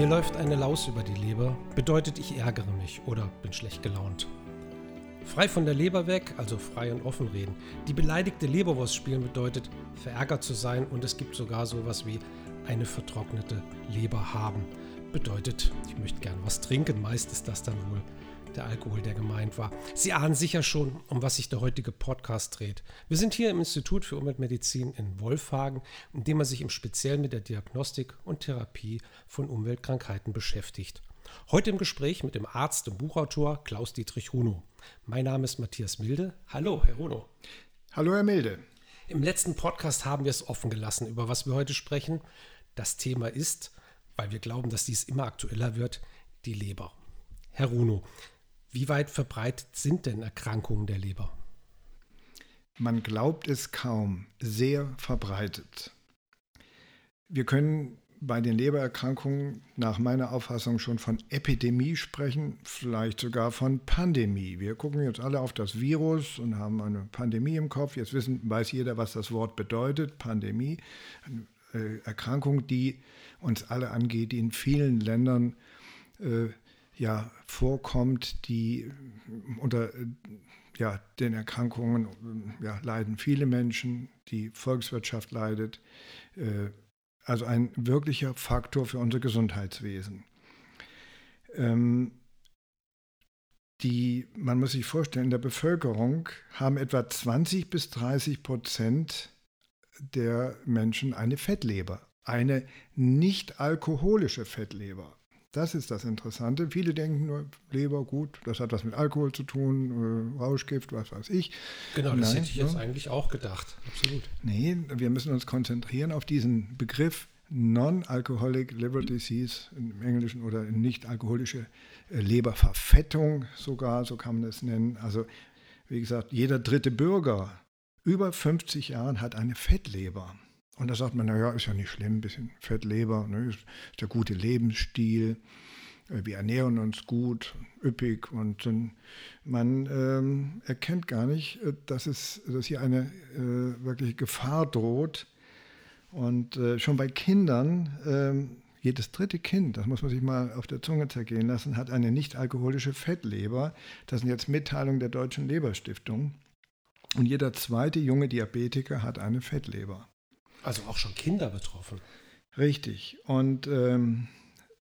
Mir läuft eine Laus über die Leber, bedeutet ich ärgere mich oder bin schlecht gelaunt. Frei von der Leber weg, also frei und offen reden. Die beleidigte Leberwurst spielen bedeutet verärgert zu sein und es gibt sogar sowas wie eine vertrocknete Leber haben. Bedeutet, ich möchte gern was trinken, meist ist das dann wohl der Alkohol, der gemeint war. Sie ahnen sicher schon, um was sich der heutige Podcast dreht. Wir sind hier im Institut für Umweltmedizin in Wolfhagen, in dem man sich im Speziellen mit der Diagnostik und Therapie von Umweltkrankheiten beschäftigt. Heute im Gespräch mit dem Arzt und Buchautor Klaus-Dietrich Runo. Mein Name ist Matthias Milde. Hallo, Herr Runo. Hallo, Herr Milde. Im letzten Podcast haben wir es offen gelassen, über was wir heute sprechen. Das Thema ist, weil wir glauben, dass dies immer aktueller wird, die Leber. Herr Runo, wie weit verbreitet sind denn Erkrankungen der Leber? Man glaubt es kaum, sehr verbreitet. Wir können bei den Lebererkrankungen nach meiner Auffassung schon von Epidemie sprechen, vielleicht sogar von Pandemie. Wir gucken jetzt alle auf das Virus und haben eine Pandemie im Kopf. Jetzt wissen, weiß jeder, was das Wort bedeutet, Pandemie. Eine äh, Erkrankung, die uns alle angeht, die in vielen Ländern äh, ja, vorkommt, die unter ja, den Erkrankungen ja, leiden viele Menschen, die Volkswirtschaft leidet. Äh, also ein wirklicher Faktor für unser Gesundheitswesen. Ähm, die, man muss sich vorstellen, in der Bevölkerung haben etwa 20 bis 30 Prozent der Menschen eine Fettleber, eine nicht alkoholische Fettleber. Das ist das Interessante. Viele denken nur, Leber, gut, das hat was mit Alkohol zu tun, äh, Rauschgift, was weiß ich. Genau, das Nein, hätte ich jetzt ne? eigentlich auch gedacht. Absolut. Nee, wir müssen uns konzentrieren auf diesen Begriff Non-Alcoholic Liver Disease im Englischen oder nicht-alkoholische äh, Leberverfettung sogar, so kann man es nennen. Also, wie gesagt, jeder dritte Bürger über 50 Jahren hat eine Fettleber. Und da sagt man, naja, ist ja nicht schlimm, ein bisschen Fettleber, ne, ist der gute Lebensstil, äh, wir ernähren uns gut, üppig und man ähm, erkennt gar nicht, äh, dass, es, dass hier eine äh, wirkliche Gefahr droht. Und äh, schon bei Kindern, äh, jedes dritte Kind, das muss man sich mal auf der Zunge zergehen lassen, hat eine nicht-alkoholische Fettleber. Das sind jetzt Mitteilungen der Deutschen Leberstiftung. Und jeder zweite junge Diabetiker hat eine Fettleber. Also auch schon Kinder betroffen. Richtig. Und ähm,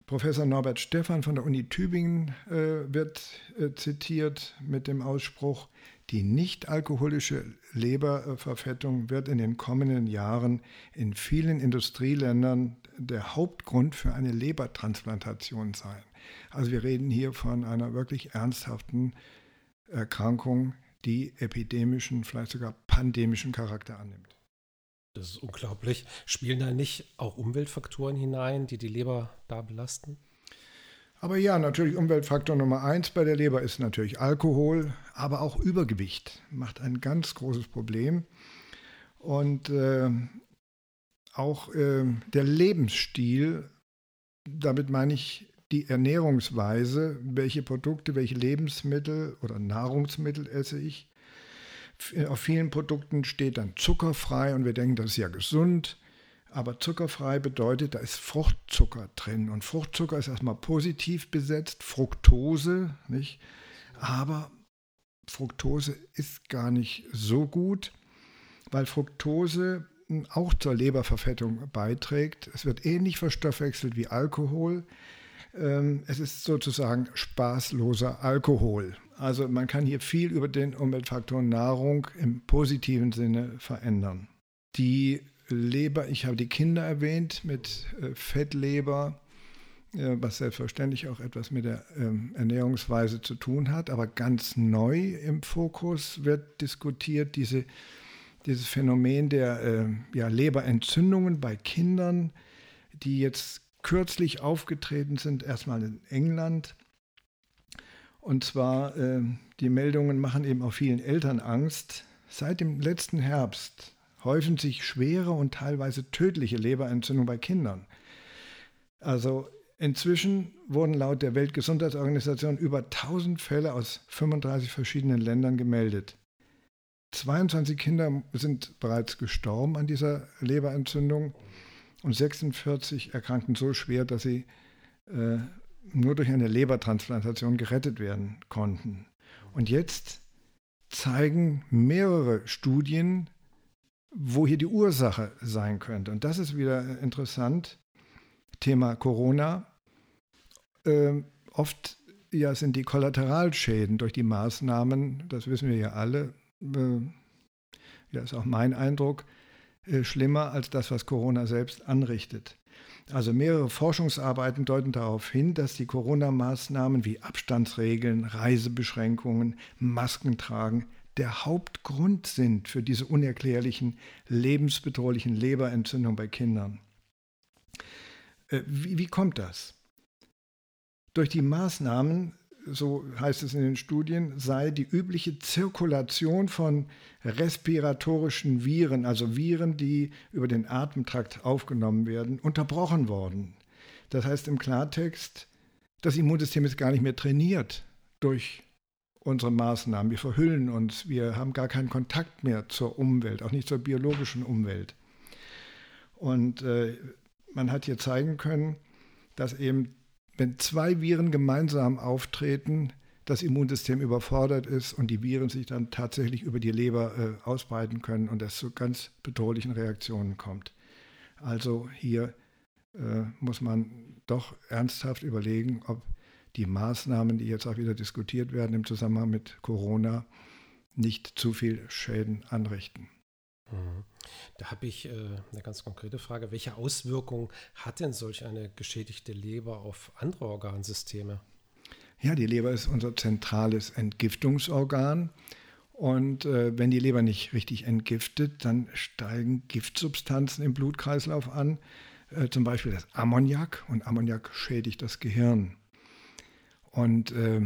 Professor Norbert Stephan von der Uni Tübingen äh, wird äh, zitiert mit dem Ausspruch, die nicht-alkoholische Leberverfettung wird in den kommenden Jahren in vielen Industrieländern der Hauptgrund für eine Lebertransplantation sein. Also wir reden hier von einer wirklich ernsthaften Erkrankung, die epidemischen, vielleicht sogar pandemischen Charakter annimmt. Das ist unglaublich. Spielen da nicht auch Umweltfaktoren hinein, die die Leber da belasten? Aber ja, natürlich Umweltfaktor Nummer eins bei der Leber ist natürlich Alkohol, aber auch Übergewicht macht ein ganz großes Problem. Und äh, auch äh, der Lebensstil, damit meine ich die Ernährungsweise, welche Produkte, welche Lebensmittel oder Nahrungsmittel esse ich, auf vielen Produkten steht dann zuckerfrei und wir denken, das ist ja gesund. Aber zuckerfrei bedeutet, da ist Fruchtzucker drin. Und Fruchtzucker ist erstmal positiv besetzt, Fructose, nicht? Aber Fructose ist gar nicht so gut, weil Fructose auch zur Leberverfettung beiträgt. Es wird ähnlich verstoffwechselt wie Alkohol. Ähm, es ist sozusagen spaßloser Alkohol. Also man kann hier viel über den Umweltfaktor Nahrung im positiven Sinne verändern. Die Leber, ich habe die Kinder erwähnt mit äh, Fettleber, äh, was selbstverständlich auch etwas mit der ähm, Ernährungsweise zu tun hat. Aber ganz neu im Fokus wird diskutiert diese, dieses Phänomen der äh, ja, Leberentzündungen bei Kindern, die jetzt kürzlich aufgetreten sind, erstmal in England. Und zwar, äh, die Meldungen machen eben auch vielen Eltern Angst. Seit dem letzten Herbst häufen sich schwere und teilweise tödliche Leberentzündungen bei Kindern. Also inzwischen wurden laut der Weltgesundheitsorganisation über 1000 Fälle aus 35 verschiedenen Ländern gemeldet. 22 Kinder sind bereits gestorben an dieser Leberentzündung und 46 erkrankten so schwer, dass sie äh, nur durch eine Lebertransplantation gerettet werden konnten. Und jetzt zeigen mehrere Studien, wo hier die Ursache sein könnte. Und das ist wieder interessant. Thema Corona. Ähm, oft ja, sind die Kollateralschäden durch die Maßnahmen, das wissen wir ja alle, äh, ja, ist auch mein Eindruck, äh, schlimmer als das, was Corona selbst anrichtet. Also mehrere Forschungsarbeiten deuten darauf hin, dass die Corona-Maßnahmen wie Abstandsregeln, Reisebeschränkungen, Masken tragen der Hauptgrund sind für diese unerklärlichen, lebensbedrohlichen Leberentzündungen bei Kindern. Äh, wie, wie kommt das? Durch die Maßnahmen, so heißt es in den Studien, sei die übliche Zirkulation von respiratorischen Viren, also Viren, die über den Atemtrakt aufgenommen werden, unterbrochen worden. Das heißt im Klartext, das Immunsystem ist gar nicht mehr trainiert durch unsere Maßnahmen. Wir verhüllen uns, wir haben gar keinen Kontakt mehr zur Umwelt, auch nicht zur biologischen Umwelt. Und äh, man hat hier zeigen können, dass eben, wenn zwei Viren gemeinsam auftreten, das Immunsystem überfordert ist und die Viren sich dann tatsächlich über die Leber äh, ausbreiten können und es zu ganz bedrohlichen Reaktionen kommt. Also hier äh, muss man doch ernsthaft überlegen, ob die Maßnahmen, die jetzt auch wieder diskutiert werden im Zusammenhang mit Corona, nicht zu viel Schäden anrichten. Mhm. Da habe ich äh, eine ganz konkrete Frage. Welche Auswirkungen hat denn solch eine geschädigte Leber auf andere Organsysteme? Ja, die Leber ist unser zentrales Entgiftungsorgan. Und äh, wenn die Leber nicht richtig entgiftet, dann steigen Giftsubstanzen im Blutkreislauf an, äh, zum Beispiel das Ammoniak. Und Ammoniak schädigt das Gehirn. Und äh,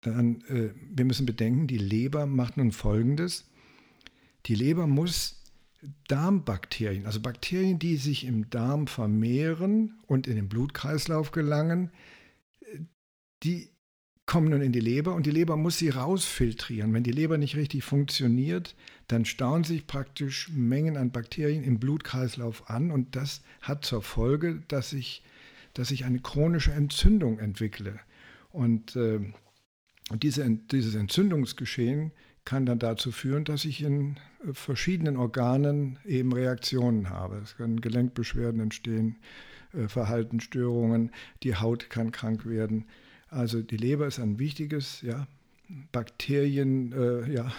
dann, wir müssen bedenken, die Leber macht nun Folgendes. Die Leber muss Darmbakterien, also Bakterien, die sich im Darm vermehren und in den Blutkreislauf gelangen, die kommen nun in die Leber und die Leber muss sie rausfiltrieren. Wenn die Leber nicht richtig funktioniert, dann stauen sich praktisch Mengen an Bakterien im Blutkreislauf an und das hat zur Folge, dass ich, dass ich eine chronische Entzündung entwickle. Und äh, diese, dieses Entzündungsgeschehen kann dann dazu führen, dass ich in äh, verschiedenen Organen eben Reaktionen habe. Es können Gelenkbeschwerden entstehen, äh, Verhaltensstörungen, die Haut kann krank werden. Also die Leber ist ein wichtiges ja, Bakterien, äh, ja,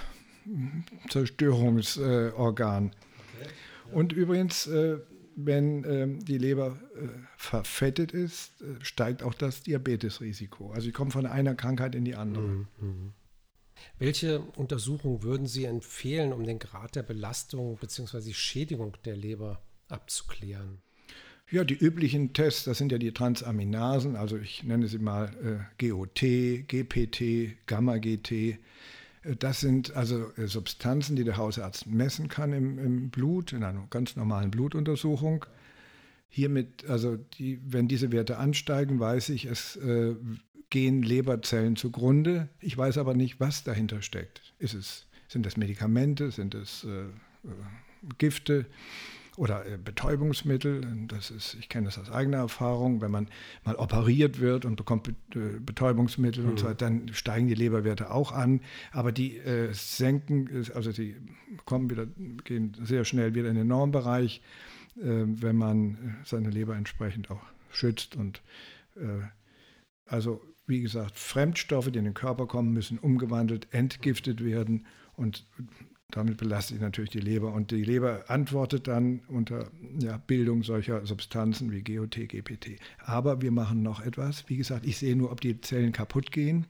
Zerstörungsorgan. Okay. Und übrigens, äh, wenn ähm, die Leber äh, verfettet ist, äh, steigt auch das Diabetesrisiko. Also ich komme von einer Krankheit in die andere. Mhm. mhm. Welche Untersuchungen würden Sie empfehlen, um den Grad der Belastung bzw. Schädigung der Leber abzuklären? Ja, die üblichen Tests, das sind ja die Transaminasen, also ich nenne sie mal äh, GOT, GPT, Gamma-GT. Äh, das sind also äh, Substanzen, die der Hausarzt messen kann im, im, Blut, in einer ganz normalen Blutuntersuchung. Hiermit, also die, wenn diese Werte ansteigen, weiß ich, es äh, gehen Leberzellen zugrunde. Ich weiß aber nicht, was dahinter steckt. Ist es, sind es Medikamente, sind es äh, äh Gifte oder äh, Betäubungsmittel? Das ist, ich kenne das aus eigener Erfahrung. Wenn man mal operiert wird und bekommt äh, Betäubungsmittel mhm. und so mhm. weiter, dann steigen die Leberwerte auch an. Aber die äh, senken, also die kommen wieder, gehen sehr schnell wieder in den Normbereich, äh, wenn man seine Leber entsprechend auch schützt und also wie gesagt, Fremdstoffe, die in den Körper kommen, müssen umgewandelt, entgiftet werden und damit belastet natürlich die Leber. Und die Leber antwortet dann unter ja, Bildung solcher Substanzen wie GOT, GPT. Aber wir machen noch etwas. Wie gesagt, ich sehe nur, ob die Zellen kaputt gehen.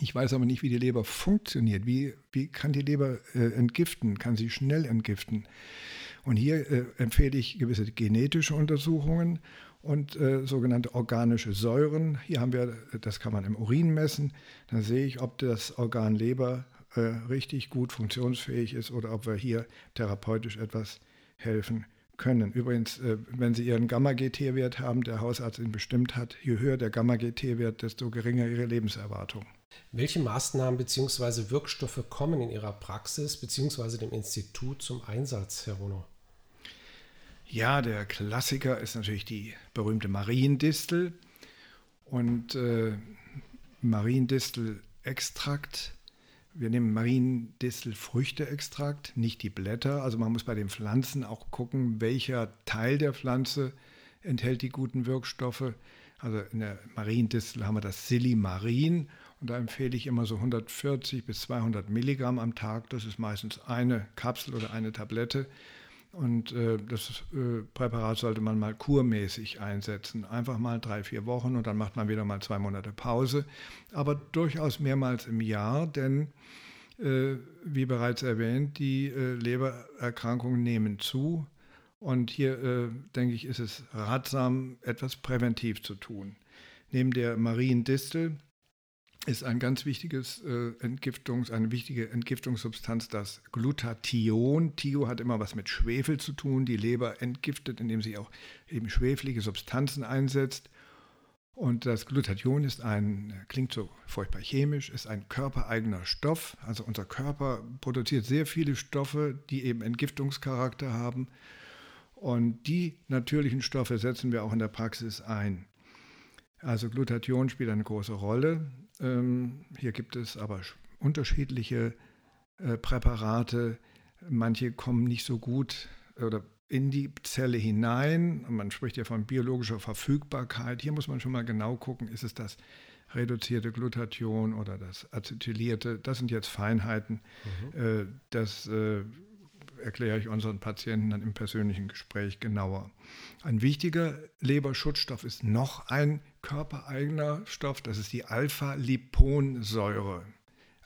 Ich weiß aber nicht, wie die Leber funktioniert. Wie, wie kann die Leber äh, entgiften? Kann sie schnell entgiften? Und hier äh, empfehle ich gewisse genetische Untersuchungen und äh, sogenannte organische Säuren. Hier haben wir, das kann man im Urin messen. Dann sehe ich, ob das Organ Leber äh, richtig gut funktionsfähig ist oder ob wir hier therapeutisch etwas helfen können. Übrigens, äh, wenn Sie Ihren Gamma-GT-Wert haben, der Hausarzt ihn bestimmt hat, je höher der Gamma-GT-Wert, desto geringer Ihre Lebenserwartung. Welche Maßnahmen bzw. Wirkstoffe kommen in Ihrer Praxis bzw. dem Institut zum Einsatz, Herr Rono? Ja, der Klassiker ist natürlich die berühmte Mariendistel. Und äh, Mariendistelextrakt, wir nehmen Mariendistelfrüchteextrakt, nicht die Blätter. Also man muss bei den Pflanzen auch gucken, welcher Teil der Pflanze enthält die guten Wirkstoffe. Also in der Mariendistel haben wir das Silimarin und da empfehle ich immer so 140 bis 200 Milligramm am Tag. Das ist meistens eine Kapsel oder eine Tablette. Und äh, das äh, Präparat sollte man mal kurmäßig einsetzen. Einfach mal drei, vier Wochen und dann macht man wieder mal zwei Monate Pause. Aber durchaus mehrmals im Jahr, denn äh, wie bereits erwähnt, die äh, Lebererkrankungen nehmen zu. Und hier, äh, denke ich, ist es ratsam, etwas präventiv zu tun. Neben der Mariendistel ist ein ganz wichtiges äh, Entgiftungs, eine wichtige Entgiftungssubstanz das Glutathion. Thio hat immer was mit Schwefel zu tun. Die Leber entgiftet, indem sie auch eben schwefelige Substanzen einsetzt. Und das Glutathion ist ein, klingt so furchtbar chemisch, ist ein körpereigener Stoff. Also unser Körper produziert sehr viele Stoffe, die eben Entgiftungscharakter haben. Und die natürlichen Stoffe setzen wir auch in der Praxis ein. Also Glutathion spielt eine große Rolle. Ähm, hier gibt es aber unterschiedliche äh, Präparate. Manche kommen nicht so gut oder in die Zelle hinein. Man spricht ja von biologischer Verfügbarkeit. Hier muss man schon mal genau gucken, ist es das reduzierte Glutathion oder das acetylierte. Das sind jetzt Feinheiten. Mhm. Äh, das äh, erkläre ich unseren Patienten dann im persönlichen Gespräch genauer. Ein wichtiger Leberschutzstoff ist noch ein körpereigener Stoff, das ist die Alpha-Liponsäure.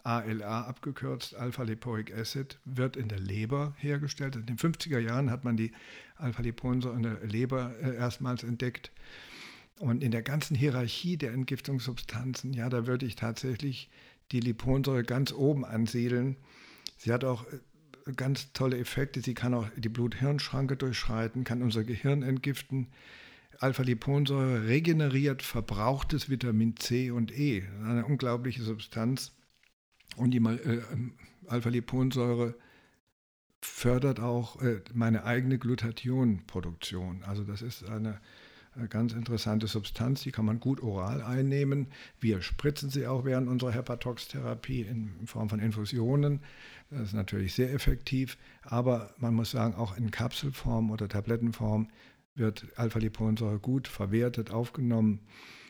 ALA abgekürzt, Alpha-Lipoic Acid, wird in der Leber hergestellt. In den 50er Jahren hat man die Alpha-Liponsäure in der Leber äh, erstmals entdeckt. Und in der ganzen Hierarchie der Entgiftungssubstanzen, ja, da würde ich tatsächlich die Liponsäure ganz oben ansiedeln. Sie hat auch äh, ganz tolle Effekte. Sie kann auch die Blut-Hirn-Schranke durchschreiten, kann unser Gehirn entgiften. Alpha-Liponsäure regeneriert verbrauchtes Vitamin C und E. Eine unglaubliche Substanz. Und die äh, Alpha-Liponsäure fördert auch äh, meine eigene Glutathionproduktion. Also das ist eine eine ganz interessante Substanz, die kann man gut oral einnehmen. Wir spritzen sie auch während unserer Hepatox-Therapie in Form von Infusionen. Das ist natürlich sehr effektiv, aber man muss sagen, auch in Kapselform oder Tablettenform wird Alpha-Liponsäure gut verwertet, aufgenommen.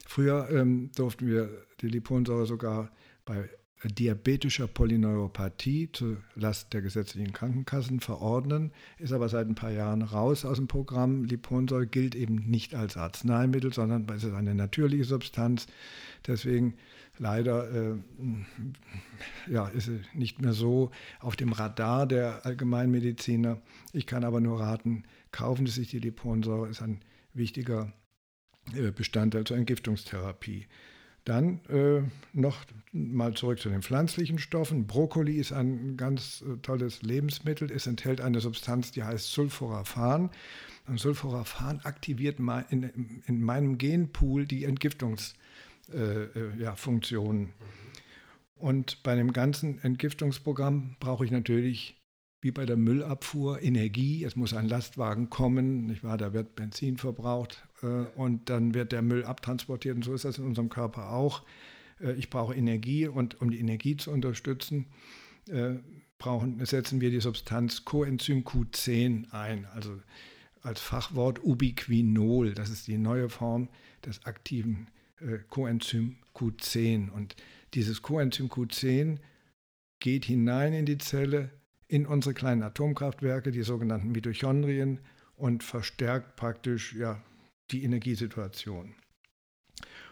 Früher ähm, durften wir die Liponsäure sogar bei diabetischer Polyneuropathie zu Last der gesetzlichen Krankenkassen verordnen, ist aber seit ein paar Jahren raus aus dem Programm. Liponsäure gilt eben nicht als Arzneimittel, sondern es ist eine natürliche Substanz. Deswegen leider äh, ja, ist es nicht mehr so auf dem Radar der Allgemeinmediziner. Ich kann aber nur raten, kaufen Sie sich die Liponsäure, ist ein wichtiger äh, Bestandteil zur Entgiftungstherapie. Dann äh, noch mal zurück zu den pflanzlichen Stoffen. Brokkoli ist ein ganz äh, tolles Lebensmittel. Es enthält eine Substanz, die heißt Sulforaphan. Und Sulforaphan aktiviert in, in meinem Genpool die Entgiftungsfunktionen. Äh, äh ja, Und bei dem ganzen Entgiftungsprogramm brauche ich natürlich wie bei der Müllabfuhr Energie. Es muss ein Lastwagen kommen, nicht wahr? Da wird Benzin verbraucht äh, und dann wird der Müll abtransportiert. Und so ist das in unserem Körper auch. Äh, ich brauche Energie und um die Energie zu unterstützen, äh, brauchen, setzen wir die Substanz Coenzym Q10 ein. Also als Fachwort Ubiquinol. Das ist die neue Form des aktiven äh, Coenzym Q10. Und dieses Coenzym Q10 geht hinein in die Zelle, in unsere kleinen Atomkraftwerke, die sogenannten Mitochondrien, und verstärkt praktisch ja, die Energiesituation.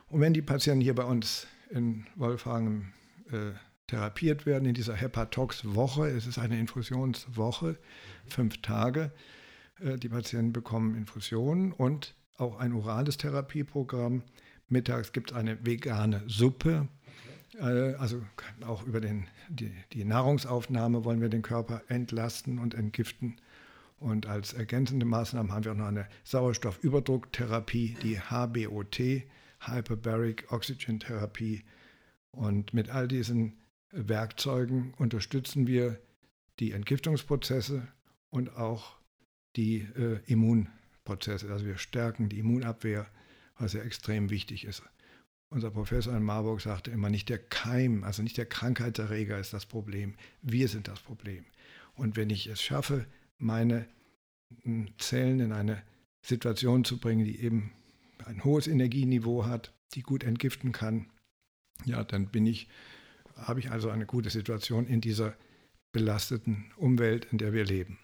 Und wenn die Patienten hier bei uns in Wolfhagen äh, therapiert werden, in dieser Hepatox-Woche, es ist eine Infusionswoche, fünf Tage, äh, die Patienten bekommen Infusionen und auch ein orales Therapieprogramm. Mittags gibt es eine vegane Suppe, äh, also auch über den, die, die, Nahrungsaufnahme wollen wir den Körper entlasten und entgiften. Und als ergänzende Maßnahmen haben wir auch noch eine Sauerstoffüberdrucktherapie, die HBOT, Hyperbaric Oxygen Therapie. Und mit all diesen Werkzeugen unterstützen wir die Entgiftungsprozesse und auch die äh, Immunprozesse. Also wir stärken die Immunabwehr, was ja extrem wichtig ist. unser Professor in Marburg sagte immer, nicht der Keim, also nicht der Krankheitserreger ist das Problem, wir sind das Problem. Und wenn ich es schaffe, meine hm, Zellen in eine Situation zu bringen, die eben ein hohes Energieniveau hat, die gut entgiften kann, ja, dann bin ich, habe ich also eine gute Situation in dieser belasteten Umwelt, in der wir leben.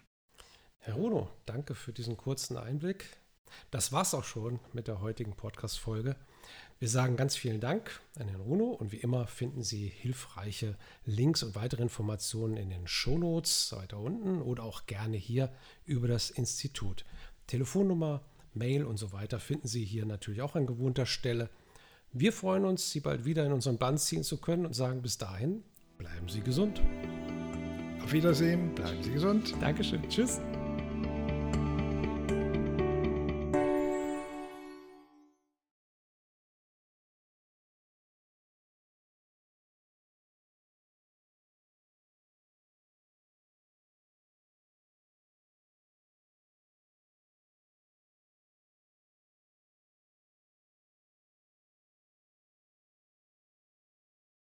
Herr Runo, danke für diesen kurzen Einblick. Das war's auch schon mit der heutigen Podcast-Folge. Wir sagen ganz vielen Dank an Herrn Runo und wie immer finden Sie hilfreiche Links und weitere Informationen in den Shownotes weiter unten oder auch gerne hier über das Institut. Telefonnummer, Mail und so weiter finden Sie hier natürlich auch an gewohnter Stelle. Wir freuen uns, Sie bald wieder in unseren Band ziehen zu können und sagen bis dahin, bleiben Sie gesund. Auf Wiedersehen, bleiben Sie gesund. Dankeschön. Tschüss.